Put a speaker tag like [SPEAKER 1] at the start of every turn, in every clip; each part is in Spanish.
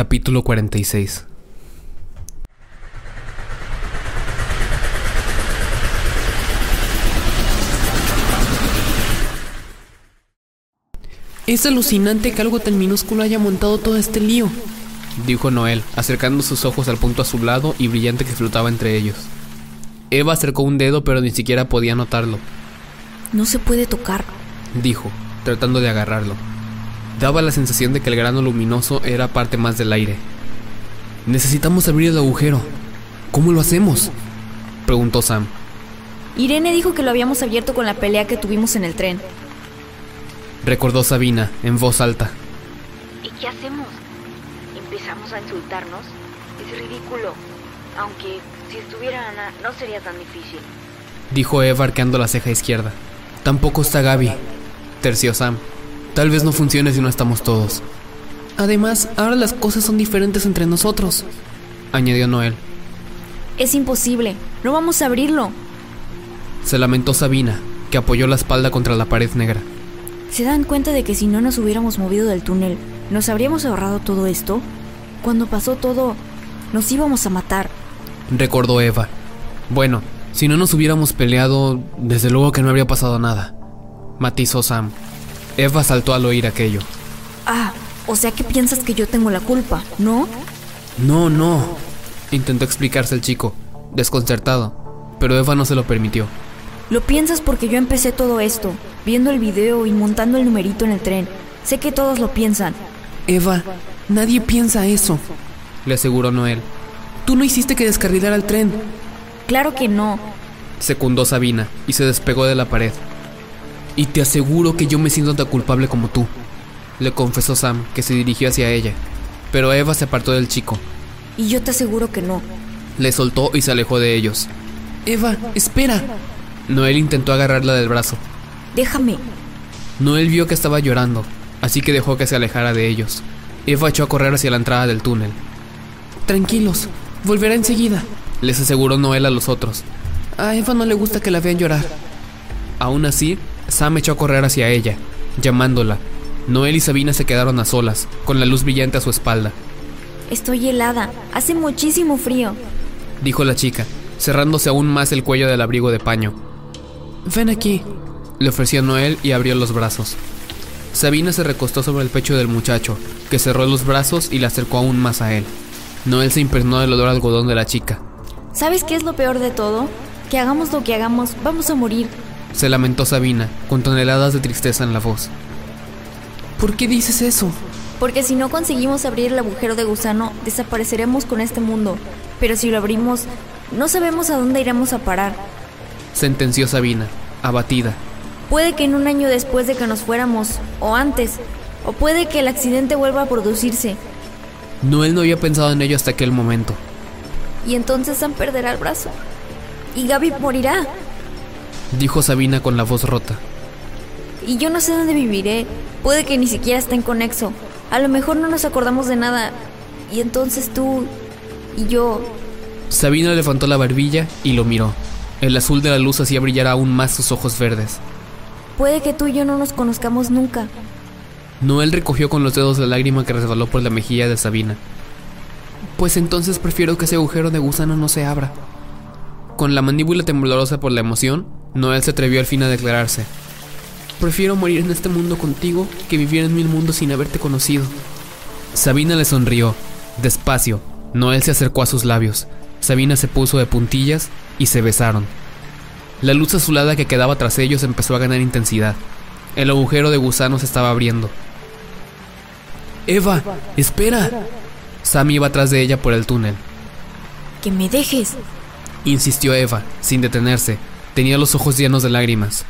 [SPEAKER 1] Capítulo 46
[SPEAKER 2] Es alucinante que algo tan minúsculo haya montado todo este lío,
[SPEAKER 1] dijo Noel, acercando sus ojos al punto azulado y brillante que flotaba entre ellos. Eva acercó un dedo pero ni siquiera podía notarlo.
[SPEAKER 3] No se puede tocar,
[SPEAKER 1] dijo, tratando de agarrarlo. Daba la sensación de que el grano luminoso era parte más del aire. Necesitamos abrir el agujero. ¿Cómo lo hacemos? preguntó Sam.
[SPEAKER 3] Irene dijo que lo habíamos abierto con la pelea que tuvimos en el tren.
[SPEAKER 1] Recordó Sabina en voz alta.
[SPEAKER 4] ¿Y qué hacemos? ¿Empezamos a insultarnos? Es ridículo. Aunque si estuviera Ana no sería tan difícil.
[SPEAKER 1] Dijo Eva arqueando la ceja izquierda. Tampoco está Gaby, terció Sam. Tal vez no funcione si no estamos todos.
[SPEAKER 2] Además, ahora las cosas son diferentes entre nosotros,
[SPEAKER 1] añadió Noel.
[SPEAKER 3] Es imposible, no vamos a abrirlo.
[SPEAKER 1] Se lamentó Sabina, que apoyó la espalda contra la pared negra.
[SPEAKER 3] ¿Se dan cuenta de que si no nos hubiéramos movido del túnel, nos habríamos ahorrado todo esto? Cuando pasó todo, nos íbamos a matar.
[SPEAKER 1] Recordó Eva. Bueno, si no nos hubiéramos peleado, desde luego que no habría pasado nada. Matizó Sam. Eva saltó al oír aquello.
[SPEAKER 3] Ah, o sea que piensas que yo tengo la culpa, ¿no?
[SPEAKER 1] No, no. Intentó explicarse el chico, desconcertado, pero Eva no se lo permitió.
[SPEAKER 3] Lo piensas porque yo empecé todo esto, viendo el video y montando el numerito en el tren. Sé que todos lo piensan.
[SPEAKER 2] Eva, nadie piensa eso,
[SPEAKER 1] le aseguró Noel.
[SPEAKER 2] Tú no hiciste que descarrilara el tren.
[SPEAKER 3] Claro que no.
[SPEAKER 1] Secundó Sabina y se despegó de la pared. Y te aseguro que yo me siento tan culpable como tú, le confesó Sam, que se dirigió hacia ella. Pero Eva se apartó del chico.
[SPEAKER 3] Y yo te aseguro que no.
[SPEAKER 1] Le soltó y se alejó de ellos.
[SPEAKER 2] Eva, espera.
[SPEAKER 1] Noel intentó agarrarla del brazo.
[SPEAKER 3] Déjame.
[SPEAKER 1] Noel vio que estaba llorando, así que dejó que se alejara de ellos. Eva echó a correr hacia la entrada del túnel.
[SPEAKER 2] Tranquilos, volverá enseguida,
[SPEAKER 1] les aseguró Noel a los otros.
[SPEAKER 2] A Eva no le gusta que la vean llorar.
[SPEAKER 1] Aún así, Sam echó a correr hacia ella, llamándola. Noel y Sabina se quedaron a solas, con la luz brillante a su espalda.
[SPEAKER 3] Estoy helada, hace muchísimo frío,
[SPEAKER 1] dijo la chica, cerrándose aún más el cuello del abrigo de paño.
[SPEAKER 2] Ven aquí,
[SPEAKER 1] le ofreció Noel y abrió los brazos. Sabina se recostó sobre el pecho del muchacho, que cerró los brazos y la acercó aún más a él. Noel se impregnó del olor algodón de la chica.
[SPEAKER 3] ¿Sabes qué es lo peor de todo? Que hagamos lo que hagamos, vamos a morir.
[SPEAKER 1] Se lamentó Sabina, con toneladas de tristeza en la voz.
[SPEAKER 2] ¿Por qué dices eso?
[SPEAKER 3] Porque si no conseguimos abrir el agujero de gusano, desapareceremos con este mundo. Pero si lo abrimos, no sabemos a dónde iremos a parar.
[SPEAKER 1] Sentenció Sabina, abatida.
[SPEAKER 3] Puede que en un año después de que nos fuéramos, o antes, o puede que el accidente vuelva a producirse.
[SPEAKER 1] Noel no había pensado en ello hasta aquel momento.
[SPEAKER 3] Y entonces Sam perderá el brazo. Y Gaby morirá.
[SPEAKER 1] Dijo Sabina con la voz rota.
[SPEAKER 3] Y yo no sé dónde viviré. Puede que ni siquiera esté en conexo. A lo mejor no nos acordamos de nada. Y entonces tú y yo...
[SPEAKER 1] Sabina levantó la barbilla y lo miró. El azul de la luz hacía brillar aún más sus ojos verdes.
[SPEAKER 3] Puede que tú y yo no nos conozcamos nunca.
[SPEAKER 1] Noel recogió con los dedos la lágrima que resbaló por la mejilla de Sabina.
[SPEAKER 2] Pues entonces prefiero que ese agujero de gusano no se abra.
[SPEAKER 1] Con la mandíbula temblorosa por la emoción, Noel se atrevió al fin a declararse.
[SPEAKER 2] Prefiero morir en este mundo contigo que vivir en mil mundos sin haberte conocido.
[SPEAKER 1] Sabina le sonrió. Despacio, Noel se acercó a sus labios. Sabina se puso de puntillas y se besaron. La luz azulada que quedaba tras ellos empezó a ganar intensidad. El agujero de gusano se estaba abriendo.
[SPEAKER 2] Eva, espera.
[SPEAKER 1] Sam iba atrás de ella por el túnel.
[SPEAKER 3] Que me dejes.
[SPEAKER 1] Insistió Eva, sin detenerse. Tenía los ojos llenos de lágrimas.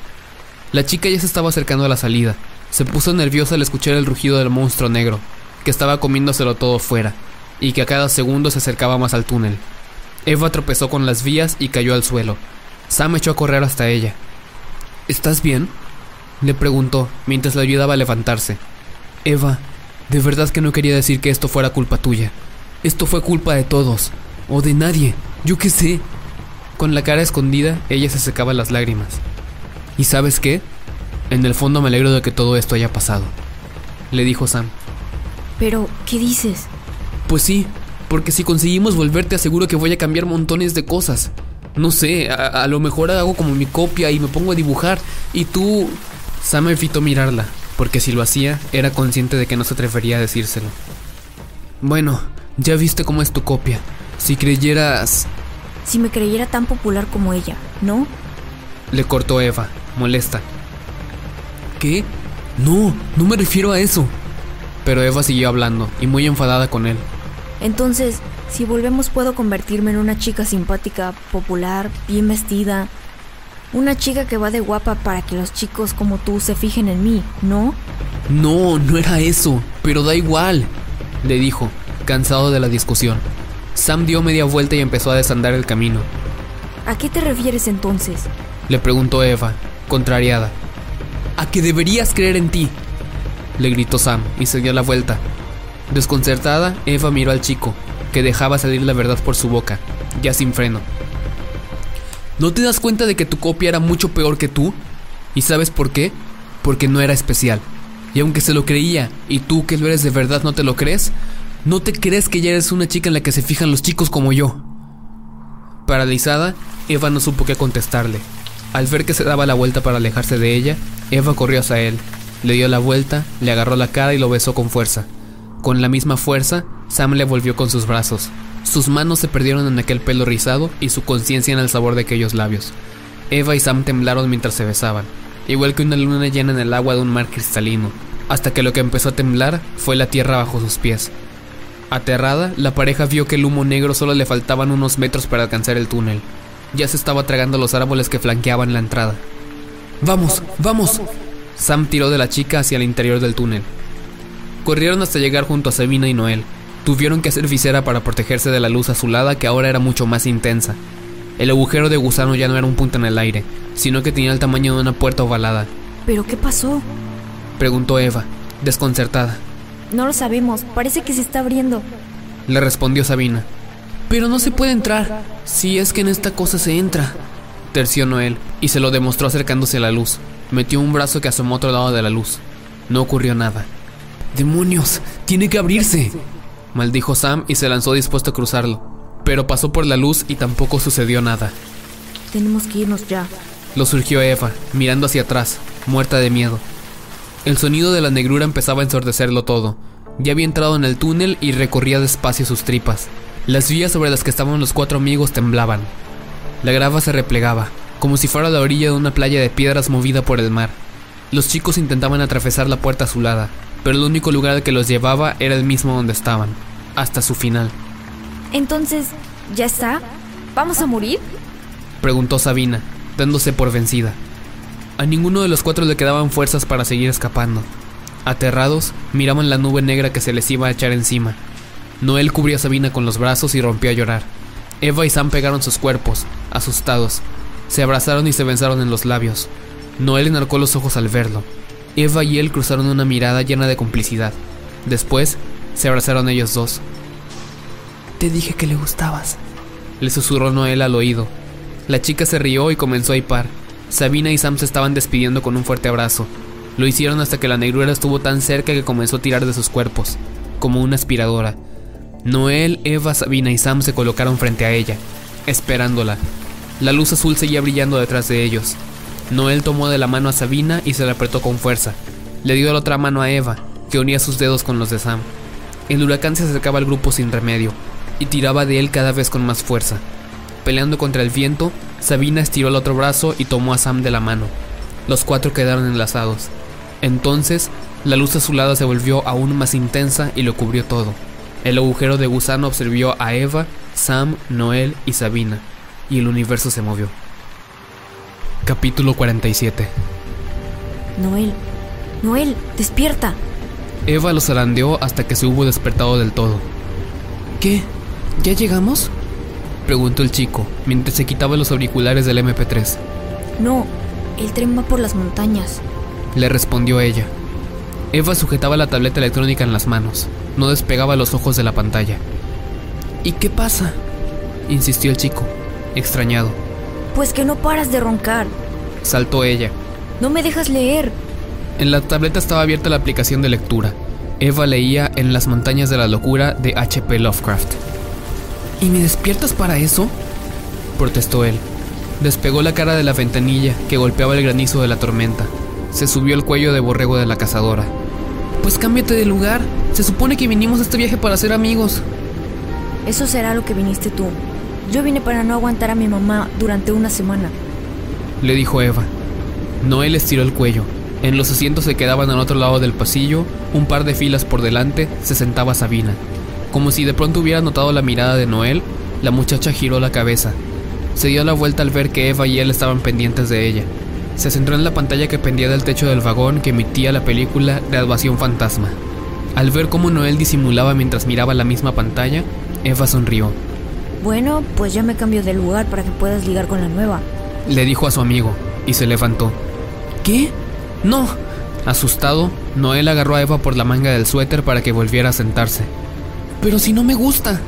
[SPEAKER 1] La chica ya se estaba acercando a la salida. Se puso nerviosa al escuchar el rugido del monstruo negro, que estaba comiéndoselo todo fuera, y que a cada segundo se acercaba más al túnel. Eva tropezó con las vías y cayó al suelo. Sam echó a correr hasta ella.
[SPEAKER 2] ¿Estás bien?
[SPEAKER 1] Le preguntó mientras le ayudaba a levantarse.
[SPEAKER 2] Eva, de verdad que no quería decir que esto fuera culpa tuya. Esto fue culpa de todos. O de nadie. Yo qué sé.
[SPEAKER 1] Con la cara escondida, ella se secaba las lágrimas. ¿Y sabes qué? En el fondo me alegro de que todo esto haya pasado. Le dijo Sam.
[SPEAKER 3] Pero, ¿qué dices?
[SPEAKER 1] Pues sí, porque si conseguimos volverte aseguro que voy a cambiar montones de cosas. No sé, a, a lo mejor hago como mi copia y me pongo a dibujar y tú... Sam evitó mirarla, porque si lo hacía, era consciente de que no se atrevería a decírselo. Bueno, ya viste cómo es tu copia. Si creyeras...
[SPEAKER 3] Si me creyera tan popular como ella, ¿no?
[SPEAKER 1] Le cortó Eva, molesta. ¿Qué? No, no me refiero a eso. Pero Eva siguió hablando, y muy enfadada con él.
[SPEAKER 3] Entonces, si volvemos puedo convertirme en una chica simpática, popular, bien vestida. Una chica que va de guapa para que los chicos como tú se fijen en mí, ¿no?
[SPEAKER 1] No, no era eso, pero da igual, le dijo, cansado de la discusión. Sam dio media vuelta y empezó a desandar el camino.
[SPEAKER 3] ¿A qué te refieres entonces?
[SPEAKER 1] Le preguntó Eva, contrariada. A que deberías creer en ti, le gritó Sam y se dio la vuelta. Desconcertada, Eva miró al chico, que dejaba salir la verdad por su boca, ya sin freno. ¿No te das cuenta de que tu copia era mucho peor que tú? ¿Y sabes por qué? Porque no era especial. Y aunque se lo creía, y tú que lo eres de verdad no te lo crees, no te crees que ya eres una chica en la que se fijan los chicos como yo. Paralizada, Eva no supo qué contestarle. Al ver que se daba la vuelta para alejarse de ella, Eva corrió hacia él, le dio la vuelta, le agarró la cara y lo besó con fuerza. Con la misma fuerza, Sam le volvió con sus brazos. Sus manos se perdieron en aquel pelo rizado y su conciencia en el sabor de aquellos labios. Eva y Sam temblaron mientras se besaban, igual que una luna llena en el agua de un mar cristalino, hasta que lo que empezó a temblar fue la tierra bajo sus pies. Aterrada, la pareja vio que el humo negro solo le faltaban unos metros para alcanzar el túnel. Ya se estaba tragando los árboles que flanqueaban la entrada. ¡Vamos! ¡Vamos! Sam tiró de la chica hacia el interior del túnel. Corrieron hasta llegar junto a Sabina y Noel. Tuvieron que hacer visera para protegerse de la luz azulada que ahora era mucho más intensa. El agujero de gusano ya no era un punto en el aire, sino que tenía el tamaño de una puerta ovalada.
[SPEAKER 3] ¿Pero qué pasó?
[SPEAKER 1] Preguntó Eva, desconcertada.
[SPEAKER 3] No lo sabemos, parece que se está abriendo.
[SPEAKER 1] Le respondió Sabina. Pero no se puede entrar, si es que en esta cosa se entra. Terció Noel, y se lo demostró acercándose a la luz. Metió un brazo que asomó a otro lado de la luz. No ocurrió nada. ¡Demonios! ¡Tiene que abrirse! Maldijo Sam y se lanzó dispuesto a cruzarlo. Pero pasó por la luz y tampoco sucedió nada.
[SPEAKER 3] Tenemos que irnos ya.
[SPEAKER 1] Lo surgió Eva, mirando hacia atrás, muerta de miedo. El sonido de la negrura empezaba a ensordecerlo todo. Ya había entrado en el túnel y recorría despacio sus tripas. Las vías sobre las que estaban los cuatro amigos temblaban. La grava se replegaba, como si fuera la orilla de una playa de piedras movida por el mar. Los chicos intentaban atravesar la puerta azulada, pero el único lugar al que los llevaba era el mismo donde estaban, hasta su final.
[SPEAKER 3] Entonces, ¿ya está? ¿Vamos a morir?
[SPEAKER 1] Preguntó Sabina, dándose por vencida. A ninguno de los cuatro le quedaban fuerzas para seguir escapando. Aterrados, miraban la nube negra que se les iba a echar encima. Noel cubrió a Sabina con los brazos y rompió a llorar. Eva y Sam pegaron sus cuerpos, asustados. Se abrazaron y se besaron en los labios. Noel enarcó los ojos al verlo. Eva y él cruzaron una mirada llena de complicidad. Después, se abrazaron ellos dos. Te dije que le gustabas, le susurró Noel al oído. La chica se rió y comenzó a hipar. Sabina y Sam se estaban despidiendo con un fuerte abrazo. Lo hicieron hasta que la negrura estuvo tan cerca que comenzó a tirar de sus cuerpos, como una aspiradora. Noel, Eva, Sabina y Sam se colocaron frente a ella, esperándola. La luz azul seguía brillando detrás de ellos. Noel tomó de la mano a Sabina y se la apretó con fuerza. Le dio la otra mano a Eva, que unía sus dedos con los de Sam. El huracán se acercaba al grupo sin remedio, y tiraba de él cada vez con más fuerza. Peleando contra el viento, Sabina estiró el otro brazo y tomó a Sam de la mano. Los cuatro quedaron enlazados. Entonces, la luz azulada se volvió aún más intensa y lo cubrió todo. El agujero de gusano absorbió a Eva, Sam, Noel y Sabina, y el universo se movió. Capítulo 47
[SPEAKER 3] Noel, Noel, despierta.
[SPEAKER 1] Eva lo zarandeó hasta que se hubo despertado del todo. ¿Qué? ¿Ya llegamos? Preguntó el chico, mientras se quitaba los auriculares del MP3.
[SPEAKER 3] No, el tren va por las montañas.
[SPEAKER 1] Le respondió ella. Eva sujetaba la tableta electrónica en las manos. No despegaba los ojos de la pantalla. ¿Y qué pasa? insistió el chico, extrañado.
[SPEAKER 3] Pues que no paras de roncar.
[SPEAKER 1] Saltó ella.
[SPEAKER 3] No me dejas leer.
[SPEAKER 1] En la tableta estaba abierta la aplicación de lectura. Eva leía En las montañas de la locura de H.P. Lovecraft.
[SPEAKER 2] ¿Y me despiertas para eso?
[SPEAKER 1] protestó él. Despegó la cara de la ventanilla que golpeaba el granizo de la tormenta. Se subió al cuello de borrego de la cazadora.
[SPEAKER 2] Pues cámbiate de lugar. Se supone que vinimos a este viaje para ser amigos.
[SPEAKER 3] Eso será lo que viniste tú. Yo vine para no aguantar a mi mamá durante una semana.
[SPEAKER 1] Le dijo Eva. Noel estiró el cuello. En los asientos que quedaban al otro lado del pasillo, un par de filas por delante, se sentaba Sabina. Como si de pronto hubiera notado la mirada de Noel, la muchacha giró la cabeza. Se dio la vuelta al ver que Eva y él estaban pendientes de ella. Se centró en la pantalla que pendía del techo del vagón que emitía la película Graduación Fantasma. Al ver cómo Noel disimulaba mientras miraba la misma pantalla, Eva sonrió.
[SPEAKER 3] Bueno, pues ya me cambio de lugar para que puedas ligar con la nueva.
[SPEAKER 1] Le dijo a su amigo, y se levantó.
[SPEAKER 2] ¿Qué? No.
[SPEAKER 1] Asustado, Noel agarró a Eva por la manga del suéter para que volviera a sentarse.
[SPEAKER 2] Pero si no me gusta.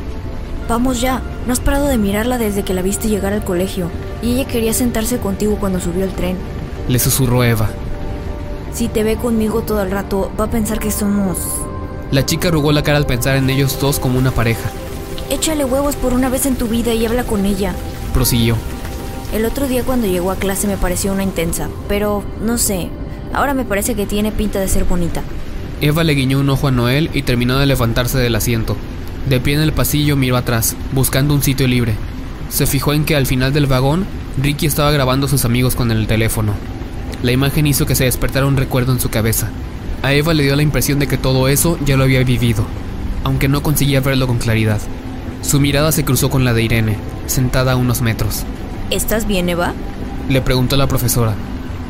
[SPEAKER 3] Vamos ya, no has parado de mirarla desde que la viste llegar al colegio, y ella quería sentarse contigo cuando subió el tren.
[SPEAKER 1] Le susurró Eva.
[SPEAKER 3] Si te ve conmigo todo el rato, va a pensar que somos...
[SPEAKER 1] La chica arrugó la cara al pensar en ellos dos como una pareja.
[SPEAKER 3] Échale huevos por una vez en tu vida y habla con ella.
[SPEAKER 1] Prosiguió.
[SPEAKER 3] El otro día cuando llegó a clase me pareció una intensa, pero no sé, ahora me parece que tiene pinta de ser bonita.
[SPEAKER 1] Eva le guiñó un ojo a Noel y terminó de levantarse del asiento. De pie en el pasillo miró atrás, buscando un sitio libre. Se fijó en que al final del vagón, Ricky estaba grabando a sus amigos con el teléfono. La imagen hizo que se despertara un recuerdo en su cabeza. A Eva le dio la impresión de que todo eso ya lo había vivido, aunque no conseguía verlo con claridad. Su mirada se cruzó con la de Irene, sentada a unos metros.
[SPEAKER 3] ¿Estás bien, Eva?
[SPEAKER 1] Le preguntó la profesora,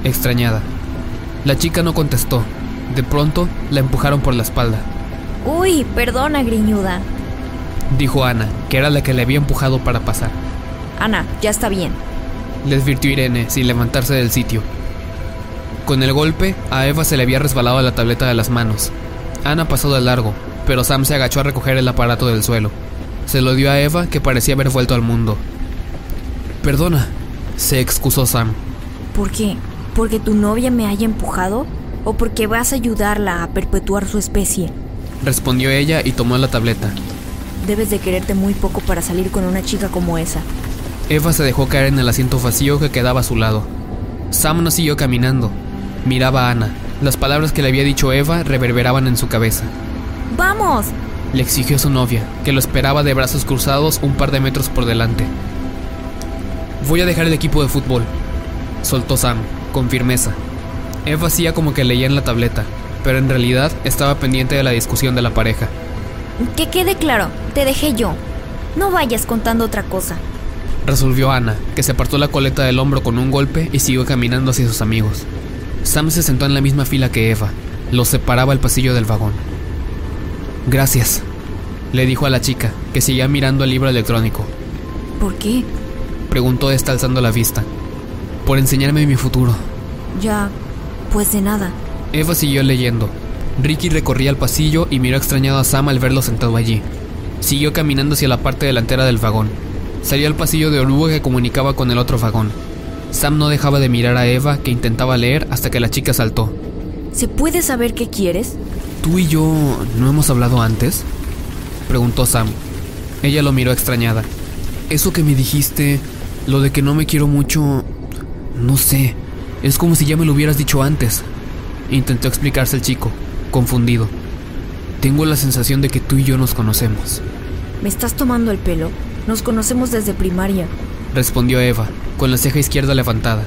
[SPEAKER 1] extrañada. La chica no contestó. De pronto, la empujaron por la espalda.
[SPEAKER 3] Uy, perdona, griñuda.
[SPEAKER 1] Dijo Ana, que era la que le había empujado para pasar.
[SPEAKER 3] Ana, ya está bien.
[SPEAKER 1] Le advirtió Irene, sin levantarse del sitio. Con el golpe, a Eva se le había resbalado la tableta de las manos. Ana pasó de largo, pero Sam se agachó a recoger el aparato del suelo. Se lo dio a Eva, que parecía haber vuelto al mundo. Perdona, se excusó Sam.
[SPEAKER 3] ¿Por qué? ¿Porque tu novia me haya empujado? ¿O porque vas a ayudarla a perpetuar su especie?
[SPEAKER 1] Respondió ella y tomó la tableta.
[SPEAKER 3] Debes de quererte muy poco para salir con una chica como esa.
[SPEAKER 1] Eva se dejó caer en el asiento vacío que quedaba a su lado. Sam no siguió caminando. Miraba a Ana. Las palabras que le había dicho Eva reverberaban en su cabeza.
[SPEAKER 3] ¡Vamos!
[SPEAKER 1] Le exigió su novia, que lo esperaba de brazos cruzados un par de metros por delante. Voy a dejar el equipo de fútbol, soltó Sam, con firmeza. Eva hacía como que leía en la tableta, pero en realidad estaba pendiente de la discusión de la pareja.
[SPEAKER 3] Que quede claro, te dejé yo. No vayas contando otra cosa.
[SPEAKER 1] Resolvió Ana, que se apartó la coleta del hombro con un golpe y siguió caminando hacia sus amigos. Sam se sentó en la misma fila que Eva. Los separaba el pasillo del vagón. Gracias, le dijo a la chica, que seguía mirando el libro electrónico.
[SPEAKER 3] ¿Por qué?
[SPEAKER 1] Preguntó esta alzando la vista. Por enseñarme mi futuro.
[SPEAKER 3] Ya, pues de nada.
[SPEAKER 1] Eva siguió leyendo. Ricky recorría el pasillo y miró extrañado a Sam al verlo sentado allí. Siguió caminando hacia la parte delantera del vagón. Salió al pasillo de oruga que comunicaba con el otro vagón. Sam no dejaba de mirar a Eva, que intentaba leer hasta que la chica saltó.
[SPEAKER 3] ¿Se puede saber qué quieres?
[SPEAKER 1] ¿Tú y yo no hemos hablado antes? Preguntó Sam. Ella lo miró extrañada. Eso que me dijiste, lo de que no me quiero mucho... No sé. Es como si ya me lo hubieras dicho antes. Intentó explicarse el chico, confundido. Tengo la sensación de que tú y yo nos conocemos.
[SPEAKER 3] ¿Me estás tomando el pelo? Nos conocemos desde primaria.
[SPEAKER 1] Respondió Eva, con la ceja izquierda levantada.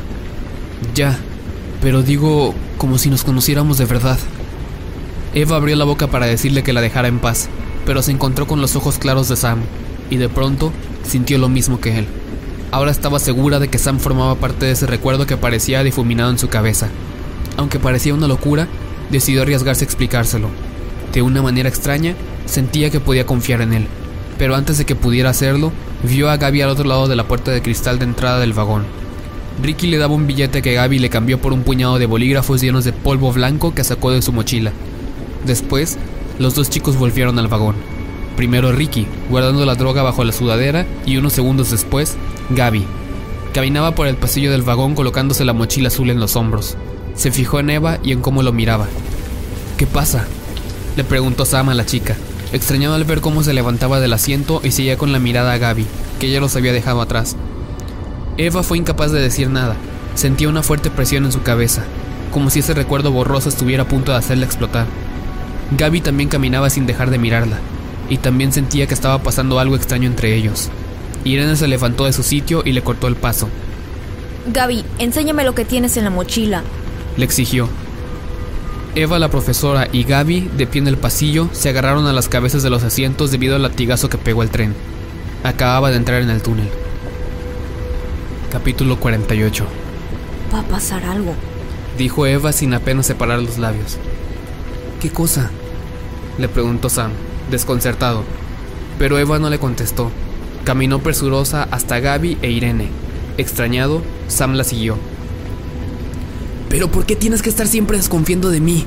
[SPEAKER 1] Ya, pero digo como si nos conociéramos de verdad. Eva abrió la boca para decirle que la dejara en paz, pero se encontró con los ojos claros de Sam, y de pronto sintió lo mismo que él. Ahora estaba segura de que Sam formaba parte de ese recuerdo que parecía difuminado en su cabeza. Aunque parecía una locura, decidió arriesgarse a explicárselo. De una manera extraña, sentía que podía confiar en él, pero antes de que pudiera hacerlo, vio a Gaby al otro lado de la puerta de cristal de entrada del vagón. Ricky le daba un billete que Gaby le cambió por un puñado de bolígrafos llenos de polvo blanco que sacó de su mochila. Después, los dos chicos volvieron al vagón. Primero Ricky, guardando la droga bajo la sudadera, y unos segundos después, Gaby. Caminaba por el pasillo del vagón colocándose la mochila azul en los hombros. Se fijó en Eva y en cómo lo miraba. ¿Qué pasa? Le preguntó Sam a la chica, extrañado al ver cómo se levantaba del asiento y seguía con la mirada a Gaby, que ya los había dejado atrás. Eva fue incapaz de decir nada. Sentía una fuerte presión en su cabeza, como si ese recuerdo borroso estuviera a punto de hacerla explotar. Gaby también caminaba sin dejar de mirarla, y también sentía que estaba pasando algo extraño entre ellos. Irene se levantó de su sitio y le cortó el paso.
[SPEAKER 3] Gaby, enséñame lo que tienes en la mochila.
[SPEAKER 1] Le exigió. Eva, la profesora, y Gaby, de pie en el pasillo, se agarraron a las cabezas de los asientos debido al latigazo que pegó el tren. Acababa de entrar en el túnel. Capítulo 48.
[SPEAKER 3] Va a pasar algo.
[SPEAKER 1] Dijo Eva sin apenas separar los labios. ¿Qué cosa? Le preguntó Sam, desconcertado. Pero Eva no le contestó. Caminó presurosa hasta Gaby e Irene. Extrañado, Sam la siguió.
[SPEAKER 2] ¿Pero por qué tienes que estar siempre desconfiando de mí?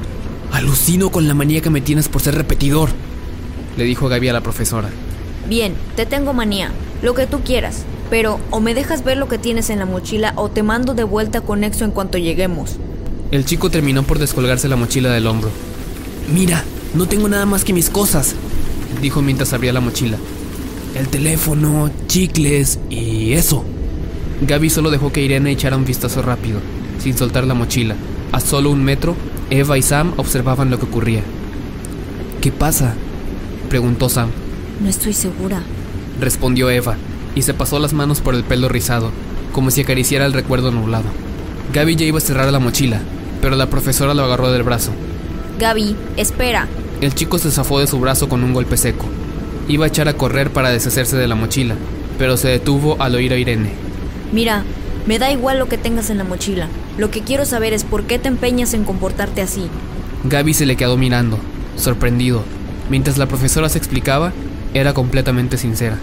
[SPEAKER 2] Alucino con la manía que me tienes por ser repetidor.
[SPEAKER 1] Le dijo Gaby a la profesora.
[SPEAKER 3] Bien, te tengo manía, lo que tú quieras, pero o me dejas ver lo que tienes en la mochila o te mando de vuelta con Nexo en cuanto lleguemos.
[SPEAKER 1] El chico terminó por descolgarse la mochila del hombro.
[SPEAKER 2] Mira, no tengo nada más que mis cosas,
[SPEAKER 1] dijo mientras abría la mochila.
[SPEAKER 2] El teléfono, chicles y eso.
[SPEAKER 1] Gaby solo dejó que Irene echara un vistazo rápido, sin soltar la mochila. A solo un metro, Eva y Sam observaban lo que ocurría.
[SPEAKER 2] ¿Qué pasa?
[SPEAKER 1] preguntó Sam.
[SPEAKER 3] No estoy segura,
[SPEAKER 1] respondió Eva, y se pasó las manos por el pelo rizado, como si acariciara el recuerdo nublado. Gaby ya iba a cerrar la mochila, pero la profesora lo agarró del brazo.
[SPEAKER 3] Gaby, espera.
[SPEAKER 1] El chico se zafó de su brazo con un golpe seco. Iba a echar a correr para deshacerse de la mochila, pero se detuvo al oír a Irene.
[SPEAKER 3] Mira, me da igual lo que tengas en la mochila. Lo que quiero saber es por qué te empeñas en comportarte así.
[SPEAKER 1] Gaby se le quedó mirando, sorprendido. Mientras la profesora se explicaba, era completamente sincera.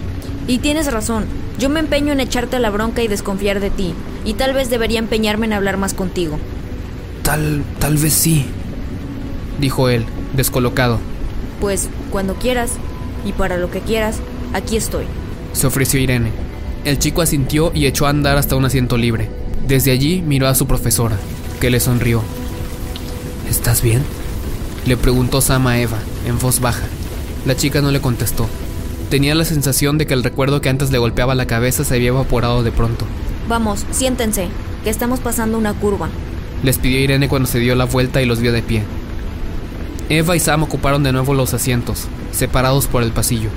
[SPEAKER 3] Y tienes razón, yo me empeño en echarte la bronca y desconfiar de ti, y tal vez debería empeñarme en hablar más contigo.
[SPEAKER 2] Tal, tal vez sí,
[SPEAKER 1] dijo él, descolocado.
[SPEAKER 3] Pues cuando quieras, y para lo que quieras, aquí estoy.
[SPEAKER 1] Se ofreció Irene. El chico asintió y echó a andar hasta un asiento libre. Desde allí miró a su profesora, que le sonrió.
[SPEAKER 2] ¿Estás bien?
[SPEAKER 1] Le preguntó Sam a Eva, en voz baja. La chica no le contestó. Tenía la sensación de que el recuerdo que antes le golpeaba la cabeza se había evaporado de pronto.
[SPEAKER 3] Vamos, siéntense, que estamos pasando una curva.
[SPEAKER 1] Les pidió Irene cuando se dio la vuelta y los vio de pie. Eva y Sam ocuparon de nuevo los asientos, separados por el pasillo.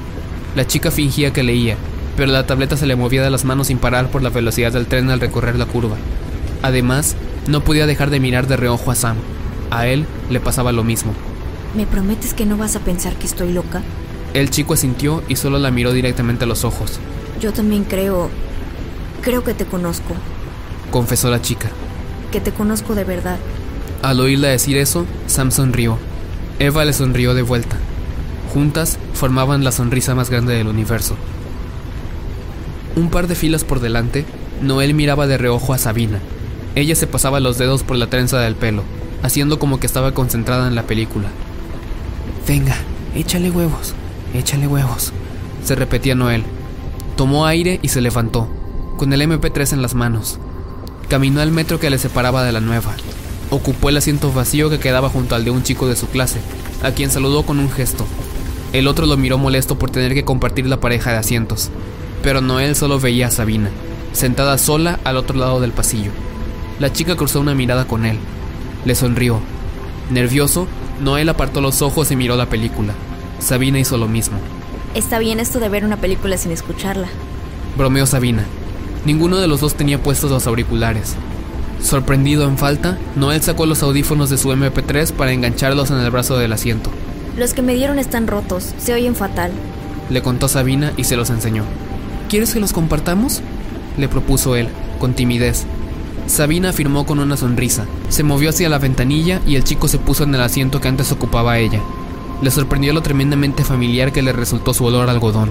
[SPEAKER 1] La chica fingía que leía, pero la tableta se le movía de las manos sin parar por la velocidad del tren al recorrer la curva. Además, no podía dejar de mirar de reojo a Sam. A él le pasaba lo mismo.
[SPEAKER 3] ¿Me prometes que no vas a pensar que estoy loca?
[SPEAKER 1] El chico asintió y solo la miró directamente a los ojos.
[SPEAKER 3] Yo también creo... Creo que te conozco.
[SPEAKER 1] Confesó la chica.
[SPEAKER 3] Que te conozco de verdad.
[SPEAKER 1] Al oírla decir eso, Sam sonrió. Eva le sonrió de vuelta. Juntas formaban la sonrisa más grande del universo. Un par de filas por delante, Noel miraba de reojo a Sabina. Ella se pasaba los dedos por la trenza del pelo, haciendo como que estaba concentrada en la película.
[SPEAKER 2] Venga, échale huevos, échale huevos,
[SPEAKER 1] se repetía Noel. Tomó aire y se levantó, con el MP3 en las manos. Caminó al metro que le separaba de la nueva. Ocupó el asiento vacío que quedaba junto al de un chico de su clase, a quien saludó con un gesto. El otro lo miró molesto por tener que compartir la pareja de asientos, pero Noel solo veía a Sabina, sentada sola al otro lado del pasillo. La chica cruzó una mirada con él. Le sonrió. Nervioso, Noel apartó los ojos y miró la película. Sabina hizo lo mismo.
[SPEAKER 3] Está bien esto de ver una película sin escucharla.
[SPEAKER 1] Bromeó Sabina. Ninguno de los dos tenía puestos los auriculares. Sorprendido en falta, Noel sacó los audífonos de su MP3 para engancharlos en el brazo del asiento.
[SPEAKER 3] Los que me dieron están rotos, se oyen fatal.
[SPEAKER 1] Le contó Sabina y se los enseñó. ¿Quieres que los compartamos? Le propuso él, con timidez. Sabina afirmó con una sonrisa. Se movió hacia la ventanilla y el chico se puso en el asiento que antes ocupaba ella. Le sorprendió lo tremendamente familiar que le resultó su olor a algodón.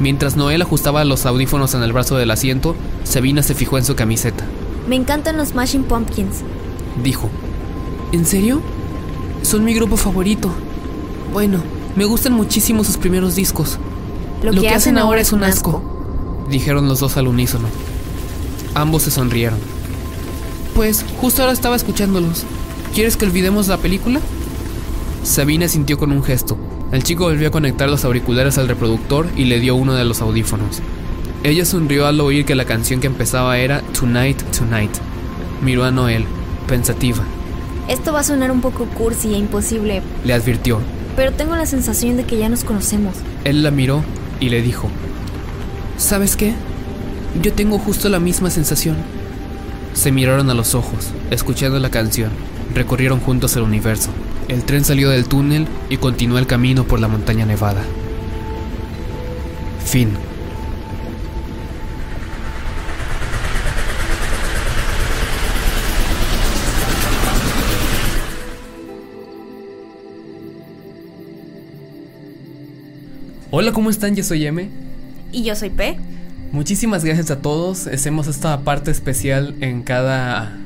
[SPEAKER 1] Mientras Noel ajustaba los audífonos en el brazo del asiento, Sabina se fijó en su camiseta.
[SPEAKER 3] Me encantan los Smashing Pumpkins,
[SPEAKER 1] dijo.
[SPEAKER 2] ¿En serio? Son mi grupo favorito. Bueno, me gustan muchísimo sus primeros discos.
[SPEAKER 3] Lo,
[SPEAKER 2] Lo
[SPEAKER 3] que,
[SPEAKER 2] que hacen ahora es un asco.
[SPEAKER 1] dijeron los dos al unísono. Ambos se sonrieron.
[SPEAKER 2] Pues justo ahora estaba escuchándolos. ¿Quieres que olvidemos la película?
[SPEAKER 1] Sabina sintió con un gesto. El chico volvió a conectar los auriculares al reproductor y le dio uno de los audífonos. Ella sonrió al oír que la canción que empezaba era Tonight, Tonight. Miró a Noel, pensativa.
[SPEAKER 3] Esto va a sonar un poco cursi e imposible,
[SPEAKER 1] Le advirtió.
[SPEAKER 3] pero tengo la sensación de que ya nos conocemos.
[SPEAKER 1] Él la miró y le dijo, ¿Sabes qué? Yo tengo justo la misma sensación. Se miraron a los ojos, escuchando la canción. Recorrieron juntos el universo. El tren salió del túnel y continuó el camino por la montaña nevada. Fin. Hola, ¿cómo están? Yo soy M.
[SPEAKER 3] Y yo soy P.
[SPEAKER 1] Muchísimas gracias a todos. Hacemos esta parte especial en cada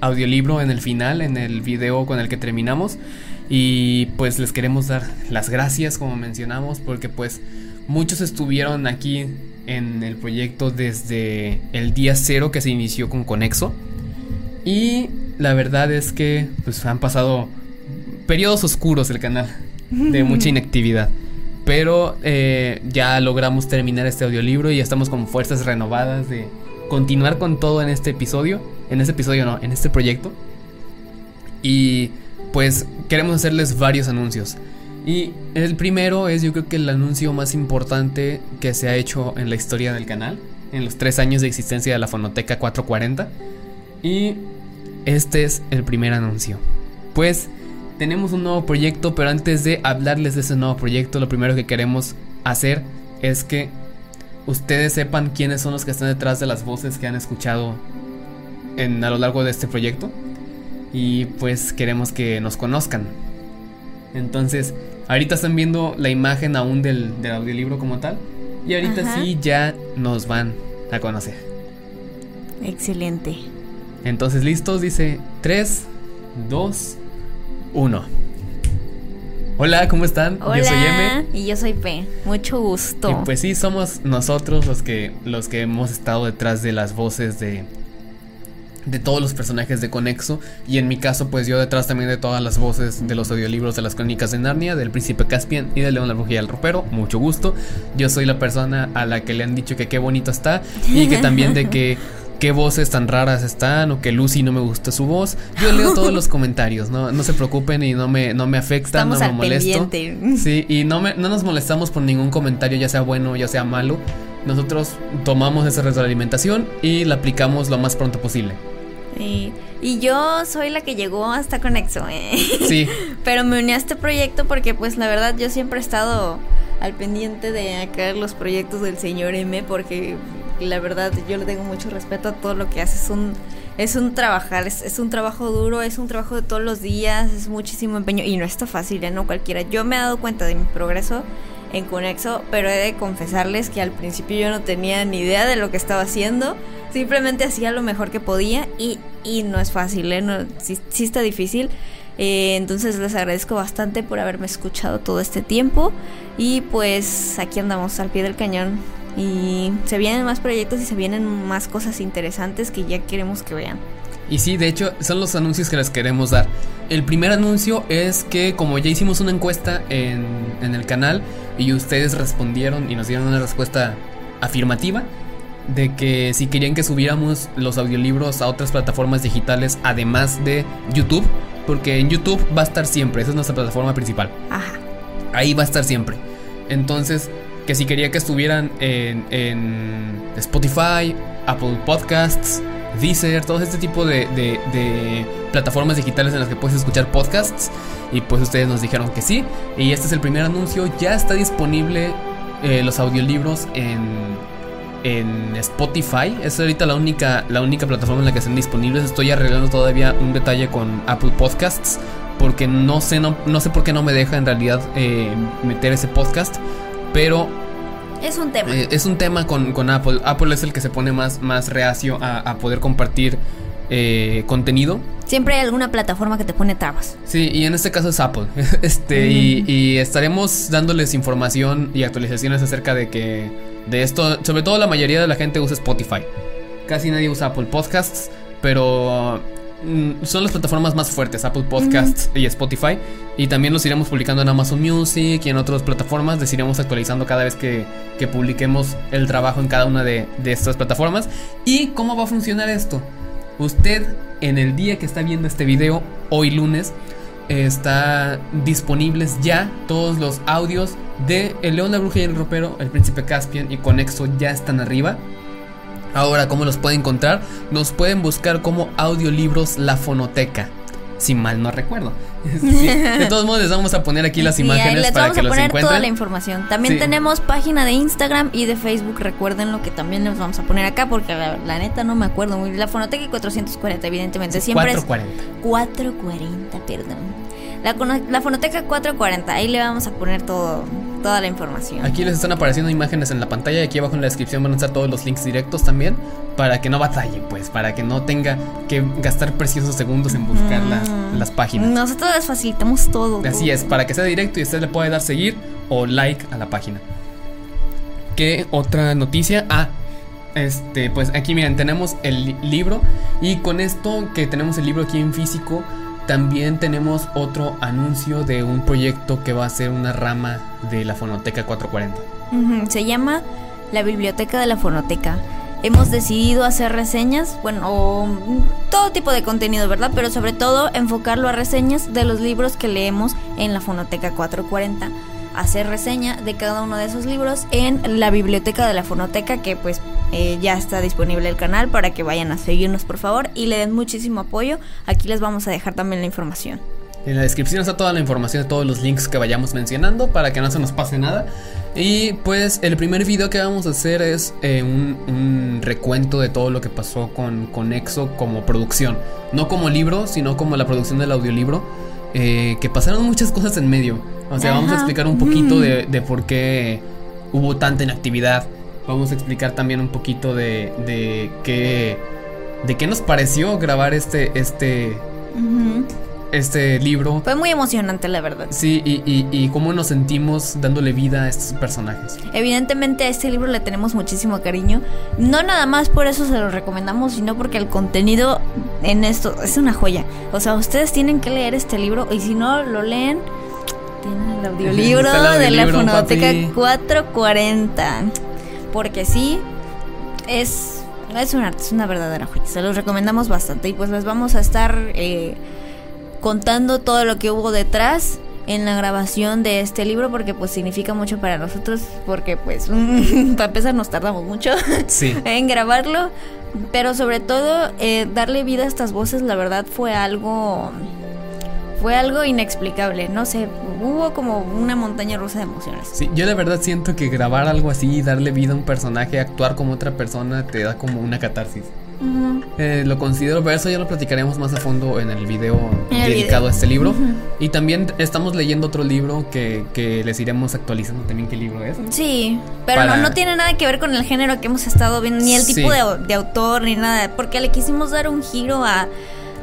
[SPEAKER 1] audiolibro, en el final, en el video con el que terminamos. Y pues les queremos dar las gracias, como mencionamos, porque pues muchos estuvieron aquí en el proyecto desde el día cero que se inició con Conexo. Y la verdad es que pues han pasado periodos oscuros del canal, de mucha inactividad. Pero eh, ya logramos terminar este audiolibro y ya estamos con fuerzas renovadas de continuar con todo en este episodio. En este episodio no, en este proyecto. Y pues queremos hacerles varios anuncios. Y el primero es yo creo que el anuncio más importante que se ha hecho en la historia del canal. En los tres años de existencia de la Fonoteca 440. Y este es el primer anuncio. Pues tenemos un nuevo proyecto, pero antes de hablarles de ese nuevo proyecto, lo primero que queremos hacer es que ustedes sepan quiénes son los que están detrás de las voces que han escuchado en, a lo largo de este proyecto. Y pues queremos que nos conozcan. Entonces, ahorita están viendo la imagen aún del, del audiolibro como tal. Y ahorita
[SPEAKER 3] Ajá.
[SPEAKER 1] sí ya nos van a conocer.
[SPEAKER 3] Excelente.
[SPEAKER 1] Entonces, listos, dice 3, 2, 1. Hola, ¿cómo están?
[SPEAKER 3] Hola.
[SPEAKER 1] Yo soy M.
[SPEAKER 3] Y yo soy P. Mucho gusto.
[SPEAKER 1] Y pues sí, somos nosotros los que, los que hemos estado detrás de las voces de, de todos los personajes de Conexo. Y en mi caso, pues yo detrás también de todas las voces de los audiolibros de las crónicas de Narnia, del príncipe Caspian y de León la Bruja y el Ropero. Mucho gusto. Yo soy la persona a la que le han dicho que qué bonito está y que también de que qué voces tan raras están o que Lucy no me gusta su voz. Yo leo todos los comentarios, no, no se preocupen y no me, no me afecta,
[SPEAKER 3] Estamos
[SPEAKER 1] no me
[SPEAKER 3] al
[SPEAKER 1] molesto.
[SPEAKER 3] pendiente.
[SPEAKER 1] Sí, y no, me, no nos molestamos por ningún comentario, ya sea bueno, ya sea malo. Nosotros tomamos esa retroalimentación y la aplicamos lo más pronto posible.
[SPEAKER 3] Y, y yo soy la que llegó hasta Conexo. ¿eh?
[SPEAKER 1] Sí,
[SPEAKER 3] Pero me uní a este proyecto porque pues la verdad yo siempre he estado al pendiente de acá los proyectos del señor M porque la verdad yo le tengo mucho respeto a todo lo que hace. Es un, es un trabajar, es, es un trabajo duro, es un trabajo de todos los días, es muchísimo empeño y no está fácil, ¿eh? no cualquiera. Yo me he dado cuenta de mi progreso en Conexo, pero he de confesarles que al principio yo no tenía ni idea de lo que estaba haciendo. Simplemente hacía lo mejor que podía y, y no es fácil, ¿eh? No, sí, sí está difícil. Eh, entonces les agradezco bastante por haberme escuchado todo este tiempo. Y pues aquí andamos al pie del cañón. Y se vienen más proyectos y se vienen más cosas interesantes que ya queremos que vean.
[SPEAKER 1] y sí, de hecho, son los anuncios que les queremos dar. El primer anuncio es que como ya hicimos una encuesta en, en el canal y ustedes respondieron y nos dieron una respuesta afirmativa, de que si querían que subiéramos los audiolibros a otras plataformas digitales además de YouTube, porque en YouTube va a estar siempre, esa es nuestra plataforma principal.
[SPEAKER 3] Ajá.
[SPEAKER 1] Ahí va a estar siempre. Entonces, que si quería que estuvieran en, en Spotify, Apple Podcasts, Deezer, todo este tipo de, de- plataformas digitales en las que puedes escuchar podcasts. Y pues ustedes nos dijeron que sí. Y este es el primer anuncio. Ya está disponible eh, los audiolibros en, en Spotify. Es ahorita la única, la única plataforma en la que están disponibles. Estoy arreglando todavía un detalle con Apple Podcasts. Porque no sé, no, no sé por qué no me deja en realidad eh, meter ese podcast. Pero
[SPEAKER 3] Es un tema.
[SPEAKER 1] eh, es un tema con, con Apple. Apple es el que se pone más, más reacio a, a poder compartir eh, contenido.
[SPEAKER 3] Siempre hay alguna plataforma que te pone trabas.
[SPEAKER 1] Sí, y en este caso es Apple. Este, y, y estaremos dándoles información y actualizaciones acerca de que. De esto. Sobre todo la mayoría de la gente usa Spotify. Casi nadie usa Apple Podcasts. Pero son las plataformas más fuertes, Apple Podcasts y Spotify. Y también los iremos publicando en Amazon Music y en otras plataformas. Les iremos actualizando cada vez que, que publiquemos el trabajo en cada una de, de estas plataformas. ¿Y cómo va a funcionar esto? Usted en el día que está viendo este video, hoy lunes, está disponibles ya todos los audios de El León, la Bruja y el Ropero, El Príncipe Caspian y Conexo ya están arriba. Ahora, ¿cómo los pueden encontrar? Nos pueden buscar como audiolibros La Fonoteca. Si mal no recuerdo. Sí, De todos modos, les vamos a poner aquí las
[SPEAKER 3] Sí,
[SPEAKER 1] imágenes
[SPEAKER 3] les
[SPEAKER 1] para
[SPEAKER 3] vamos
[SPEAKER 1] que
[SPEAKER 3] a
[SPEAKER 1] los
[SPEAKER 3] poner toda la
[SPEAKER 1] encuentren.
[SPEAKER 3] información. También
[SPEAKER 1] Sí.
[SPEAKER 3] tenemos página de Instagram y de Facebook. Recuerden lo que también les vamos a poner acá porque la, la neta no me acuerdo muy La Fonoteca 440, evidentemente. Siempre es
[SPEAKER 1] 440.
[SPEAKER 3] 440, perdón. La, Fonoteca 440, ahí le vamos a poner todo, toda la información.
[SPEAKER 1] Aquí les están apareciendo imágenes en la pantalla y aquí abajo en la descripción van a estar todos los links directos también para que no batalle, pues, para que no tenga que gastar preciosos segundos en buscar las, las páginas.
[SPEAKER 3] Nosotros les facilitamos todo.
[SPEAKER 1] Así
[SPEAKER 3] todo.
[SPEAKER 1] es, para que sea directo y usted le puede dar seguir o like a la página. ¿Qué otra noticia? Ah, este, pues aquí miren, tenemos el li- libro y con esto que tenemos el libro aquí en físico, también tenemos otro anuncio de un proyecto que va a ser una rama de la Fonoteca 440.
[SPEAKER 3] Ujú, Se llama la Biblioteca de la Fonoteca. Hemos decidido hacer reseñas, bueno, mm, todo tipo de contenido, ¿verdad? Pero sobre todo enfocarlo a reseñas de los libros que leemos en la Fonoteca 440. Hacer reseña de cada uno de esos libros en la biblioteca de la Fonoteca, que pues eh, ya está disponible el canal para que vayan a seguirnos por favor y le den muchísimo apoyo. Aquí les vamos a dejar también la información.
[SPEAKER 1] En la descripción está toda la información de todos los links que vayamos mencionando para que no se nos pase nada. Y pues el primer video que vamos a hacer es eh, un, recuento de todo lo que pasó con, con EXO como producción. No como libro, sino como la producción del audiolibro. eh, que pasaron muchas cosas en medio. O sea, vamos a explicar un poquito de, de por qué hubo tanta inactividad. Vamos a explicar también un poquito de, de qué, de qué nos pareció grabar este, este, este libro.
[SPEAKER 3] Fue muy emocionante, la verdad.
[SPEAKER 1] Sí, y, y, y cómo nos sentimos dándole vida a estos personajes.
[SPEAKER 3] Evidentemente a este libro le tenemos muchísimo cariño. No nada más por eso se lo recomendamos, sino porque el contenido en esto es una joya. O sea, ustedes tienen que leer este libro y si no lo leen, tienen el audiolibro, de la Fonoteca
[SPEAKER 1] papi.
[SPEAKER 3] 440. Porque sí, es, es un arte, es una verdadera joya. Se los recomendamos bastante y pues les vamos a estar eh, contando todo lo que hubo detrás en la grabación de este libro porque pues significa mucho para nosotros porque pues para empezar nos tardamos mucho
[SPEAKER 1] Sí.
[SPEAKER 3] en grabarlo pero sobre todo eh, darle vida a estas voces la verdad fue algo fue algo inexplicable no sé hubo como una montaña rusa de emociones
[SPEAKER 1] Sí, yo de verdad siento que grabar algo así, darle vida a un personaje, actuar como otra persona, te da como una catarsis. Eh, lo considero, pero eso ya lo platicaremos más a fondo en el video
[SPEAKER 3] el
[SPEAKER 1] dedicado
[SPEAKER 3] video.
[SPEAKER 1] a este libro. Y también estamos leyendo otro libro que, que les iremos actualizando también qué libro es.
[SPEAKER 3] Sí, pero
[SPEAKER 1] Para-
[SPEAKER 3] no, no tiene nada que ver con el género que hemos estado viendo, ni el
[SPEAKER 1] Sí.
[SPEAKER 3] tipo de, de autor, ni nada, porque le quisimos dar un giro a,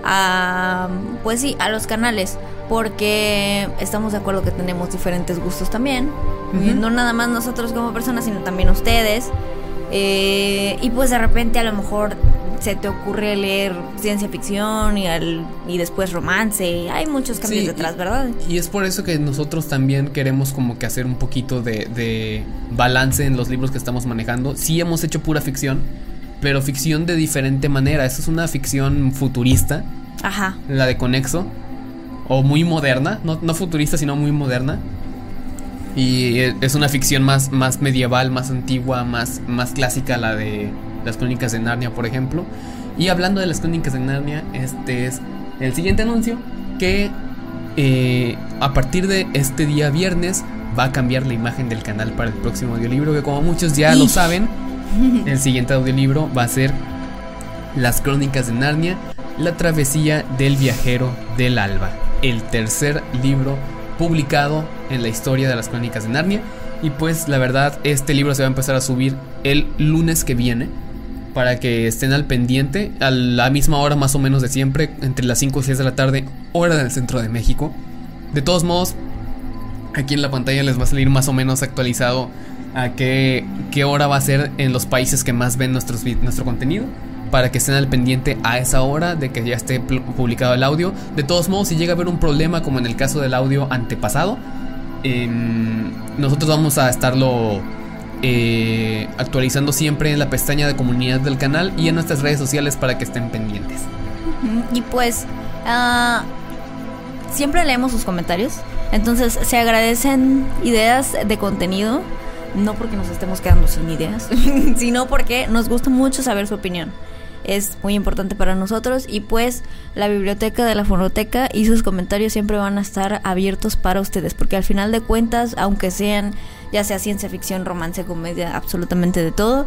[SPEAKER 3] a, pues sí, a los canales, porque estamos de acuerdo que tenemos diferentes gustos también, no nada más nosotros como personas, sino también ustedes, eh, y pues de repente a lo mejor se te ocurre leer ciencia ficción y, al, y después romance, hay muchos cambios
[SPEAKER 1] Sí,
[SPEAKER 3] detrás, ¿verdad?
[SPEAKER 1] Y es por eso que nosotros también queremos como que hacer un poquito de, de balance en los libros que estamos manejando. Sí hemos hecho pura ficción, pero ficción de diferente manera. Esta es una ficción futurista,
[SPEAKER 3] Ajá.
[SPEAKER 1] la de Conexo, o muy moderna, no, no futurista, sino muy moderna. Y e- es una ficción más, más medieval, más antigua, más, más clásica, la de las crónicas de Narnia, por ejemplo. Y hablando de las crónicas de Narnia, este es el siguiente anuncio que eh, a partir de este día viernes va a cambiar la imagen del canal para el próximo audiolibro, que como muchos ya lo saben, el siguiente audiolibro va a ser Las crónicas de Narnia, la travesía del viajero del alba, el tercer libro publicado en la historia de las crónicas de Narnia. Y pues la verdad, este libro se va a empezar a subir el lunes que viene. Para que estén al pendiente, a la misma hora más o menos de siempre, entre las 5 y 6 de la tarde, hora del centro de México. De todos modos, aquí en la pantalla les va a salir más o menos actualizado a qué, qué hora va a ser en los países que más ven nuestros, nuestro contenido. para que estén al pendiente a esa hora de que ya esté publicado el audio. De todos modos, si llega a haber un problema como en el caso del audio antepasado, em, nosotros vamos a estarlo eh, actualizando siempre en la pestaña de comunidad del canal y en nuestras redes sociales para que estén pendientes.
[SPEAKER 3] Y pues uh, siempre leemos sus comentarios, entonces se agradecen ideas de contenido, no porque nos estemos quedando sin ideas, sino porque nos gusta mucho saber su opinión. Es muy importante para nosotros y pues la biblioteca de la fonoteca y sus comentarios siempre van a estar abiertos para ustedes porque al final de cuentas aunque sean ya sea ciencia ficción romance comedia absolutamente de todo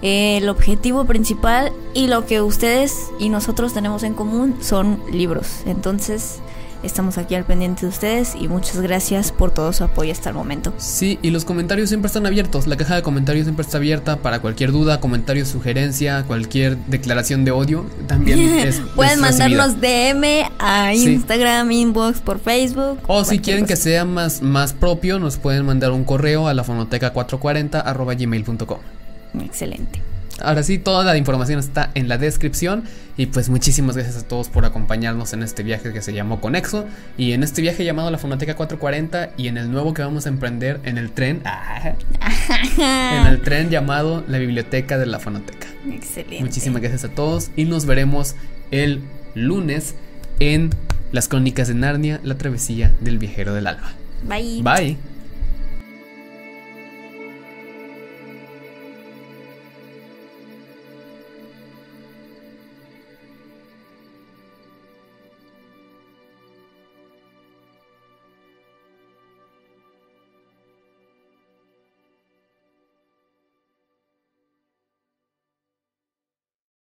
[SPEAKER 3] el objetivo principal y lo que ustedes y nosotros tenemos en común son libros. Entonces Estamos aquí al pendiente de ustedes y muchas gracias por todo su apoyo hasta el momento.
[SPEAKER 1] Sí, y los comentarios siempre están abiertos. La caja de comentarios siempre está abierta para cualquier duda, comentario, sugerencia, cualquier declaración de odio. También es.
[SPEAKER 3] Pueden mandarnos DM a Instagram, inbox, por Facebook.
[SPEAKER 1] O si quieren que sea más, más propio, nos pueden mandar un correo a la fonoteca 440 gmail.com.
[SPEAKER 3] Excelente.
[SPEAKER 1] Ahora sí, toda la información está en la descripción. Y pues muchísimas gracias a todos por acompañarnos en este viaje que se llamó Conexo. Y en este viaje llamado la Fonoteca 440. Y en el nuevo que vamos a emprender en el tren. en el tren llamado la Biblioteca de la Fonoteca.
[SPEAKER 3] Excelente.
[SPEAKER 1] Muchísimas gracias a todos. Y nos veremos el lunes en las crónicas de Narnia, la travesía del viajero del alba.
[SPEAKER 3] Bye.
[SPEAKER 1] Bye.